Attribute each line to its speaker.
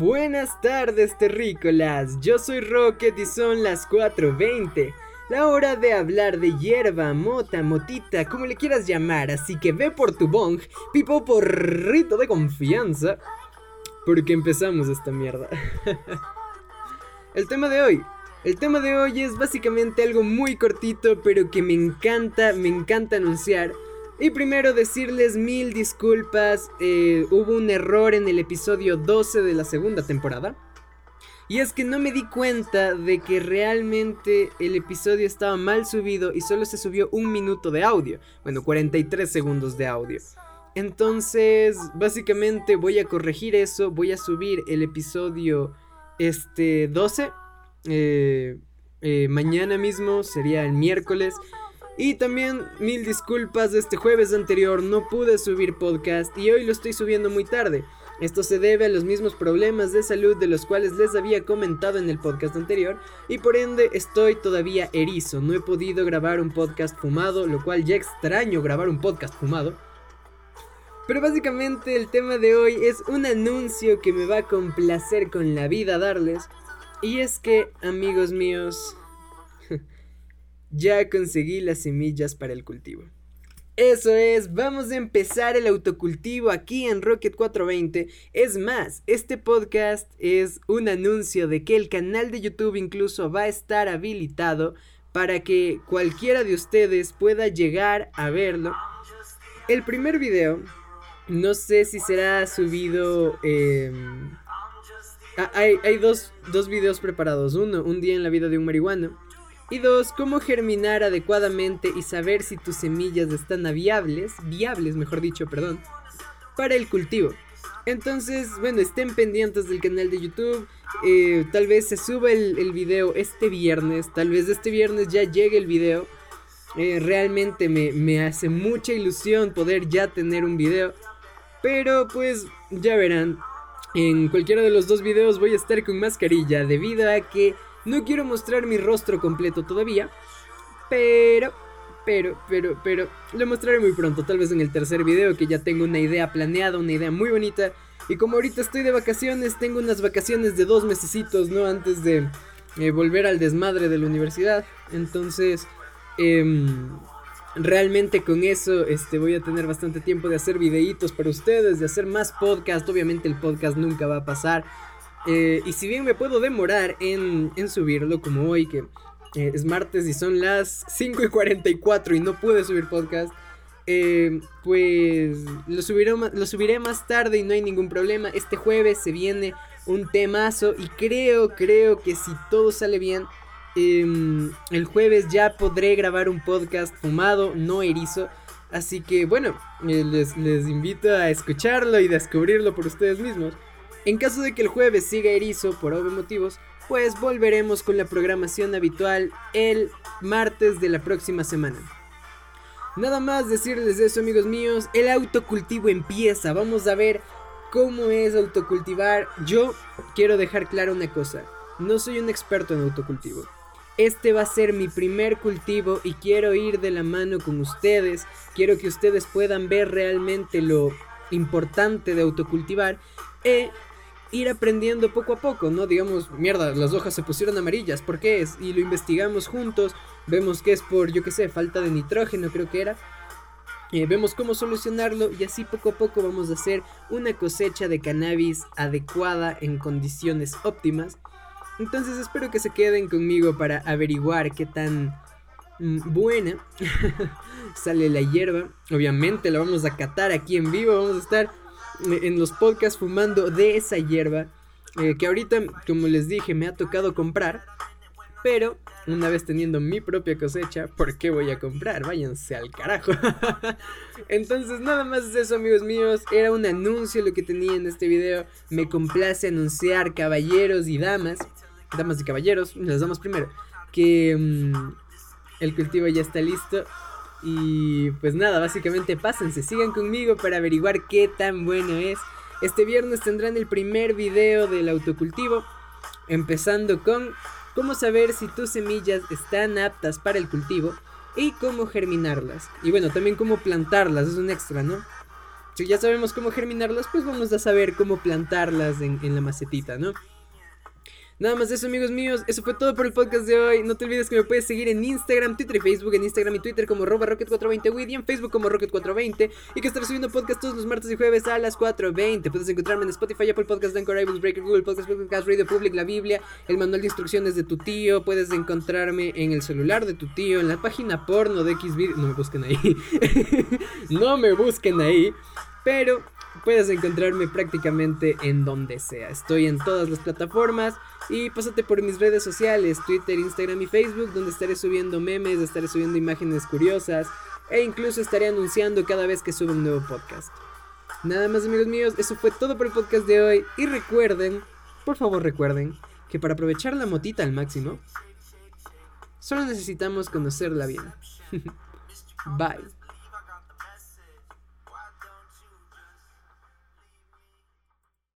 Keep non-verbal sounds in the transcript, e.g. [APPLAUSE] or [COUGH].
Speaker 1: Buenas tardes, terrícolas. Yo soy Rocket y son las 4:20. La hora de hablar de hierba, mota, motita, como le quieras llamar. Así que ve por tu bong, pipo porrito de confianza. Porque empezamos esta mierda. [LAUGHS] El tema de hoy. El tema de hoy es básicamente algo muy cortito, pero que me encanta, me encanta anunciar. Y primero decirles mil disculpas, eh, hubo un error en el episodio 12 de la segunda temporada. Y es que no me di cuenta de que realmente el episodio estaba mal subido y solo se subió un minuto de audio. Bueno, 43 segundos de audio. Entonces, básicamente voy a corregir eso, voy a subir el episodio este 12. Eh, eh, mañana mismo sería el miércoles. Y también mil disculpas, este jueves anterior no pude subir podcast y hoy lo estoy subiendo muy tarde. Esto se debe a los mismos problemas de salud de los cuales les había comentado en el podcast anterior y por ende estoy todavía erizo, no he podido grabar un podcast fumado, lo cual ya extraño grabar un podcast fumado. Pero básicamente el tema de hoy es un anuncio que me va a complacer con la vida darles. Y es que, amigos míos, ya conseguí las semillas para el cultivo. Eso es, vamos a empezar el autocultivo aquí en Rocket 420. Es más, este podcast es un anuncio de que el canal de YouTube incluso va a estar habilitado para que cualquiera de ustedes pueda llegar a verlo. El primer video, no sé si será subido... Em, hay, hay dos, dos videos preparados. Uno, un día en la vida de un marihuano y dos, cómo germinar adecuadamente y saber si tus semillas están viables, viables mejor dicho, perdón, para el cultivo. Entonces, bueno, estén pendientes del canal de YouTube. Eh, tal vez se suba el, video este viernes. Tal vez este viernes ya llegue el video. Eh, realmente me, me hace mucha ilusión poder ya tener un video. Pero pues ya verán. En cualquiera de los dos videos voy a estar con mascarilla debido a que no quiero mostrar mi rostro completo todavía, pero, pero, pero, pero, lo mostraré muy pronto, tal vez en el tercer video que ya tengo una idea planeada, una idea muy bonita. Y como ahorita estoy de vacaciones, tengo unas vacaciones de dos mesecitos, ¿no? Antes de eh, volver al desmadre de la universidad. Entonces, em, realmente con eso este, voy a tener bastante tiempo de hacer videitos para ustedes, de hacer más podcast. Obviamente el podcast nunca va a pasar. Eh, y si bien me puedo demorar en, subirlo, como hoy, que eh, es martes y son las 5 y 44 y no pude subir podcast, eh, pues lo subiré, lo subiré más tarde y no hay ningún problema. Este jueves se viene un temazo y creo, creo que si todo sale bien, em, el jueves ya podré grabar un podcast fumado, no erizo. Así que bueno, les, les invito a escucharlo y descubrirlo por ustedes mismos. En caso de que el jueves siga erizo por obvios motivos, pues volveremos con la programación habitual el martes de la próxima semana. Nada más decirles eso amigos míos, el autocultivo empieza, vamos a ver cómo es autocultivar. Yo quiero dejar clara una cosa, no soy un experto en autocultivo. Este va a ser mi primer cultivo y quiero ir de la mano con ustedes. Quiero que ustedes puedan ver realmente lo importante de autocultivar. E ir aprendiendo poco a poco, ¿no? Digamos, mierda, las hojas se pusieron amarillas, ¿por qué es? Y lo investigamos juntos, vemos que es por, yo qué sé, falta de nitrógeno, creo que era. Eh, vemos cómo solucionarlo y así poco a poco vamos a hacer una cosecha de cannabis adecuada en condiciones óptimas. Entonces espero que se queden conmigo para averiguar qué tan mm, buena [LAUGHS] sale la hierba. Obviamente la vamos a catar aquí en vivo, vamos a estar en los podcasts fumando de esa hierba. Eh, que ahorita, como les dije, me ha tocado comprar. Pero una vez teniendo mi propia cosecha, ¿por qué voy a comprar? Váyanse al carajo. [LAUGHS] Entonces, nada más es eso, amigos míos. Era un anuncio lo que tenía en este video. Me complace anunciar, caballeros y damas. Damas y caballeros, las damos primero. Que mm, el cultivo ya está listo. Y pues nada, básicamente pásense, sigan conmigo para averiguar qué tan bueno es. Este viernes tendrán el primer video del autocultivo, empezando con cómo saber si tus semillas están aptas para el cultivo y cómo germinarlas. Y bueno, también cómo plantarlas, es un extra, ¿no? Si ya sabemos cómo germinarlas, pues vamos a saber cómo plantarlas en, en la macetita, ¿no? Nada más de eso, amigos míos. Eso fue todo por el podcast de hoy. No te olvides que me puedes seguir en Instagram, Twitter y Facebook. En Instagram y Twitter como Rocket420 y en Facebook como Rocket420. Y que estaré subiendo podcast todos los martes y jueves a las 4.20. Puedes encontrarme en Spotify, Apple Podcast, Anchor, iBooks, Breaker, Google Podcast, Podcast, Radio Public, La Biblia, el manual de instrucciones de tu tío. Puedes encontrarme en el celular de tu tío, en la página porno de Xvideo. No me busquen ahí. [LAUGHS] no me busquen ahí. Pero puedes encontrarme prácticamente en donde sea. Estoy en todas las plataformas. Y pásate por mis redes sociales, Twitter, Instagram y Facebook, donde estaré subiendo memes, estaré subiendo imágenes curiosas e incluso estaré anunciando cada vez que suba un nuevo podcast. Nada más amigos míos, eso fue todo por el podcast de hoy y recuerden, por favor recuerden, que para aprovechar la motita al máximo, solo necesitamos conocerla bien. [LAUGHS] Bye.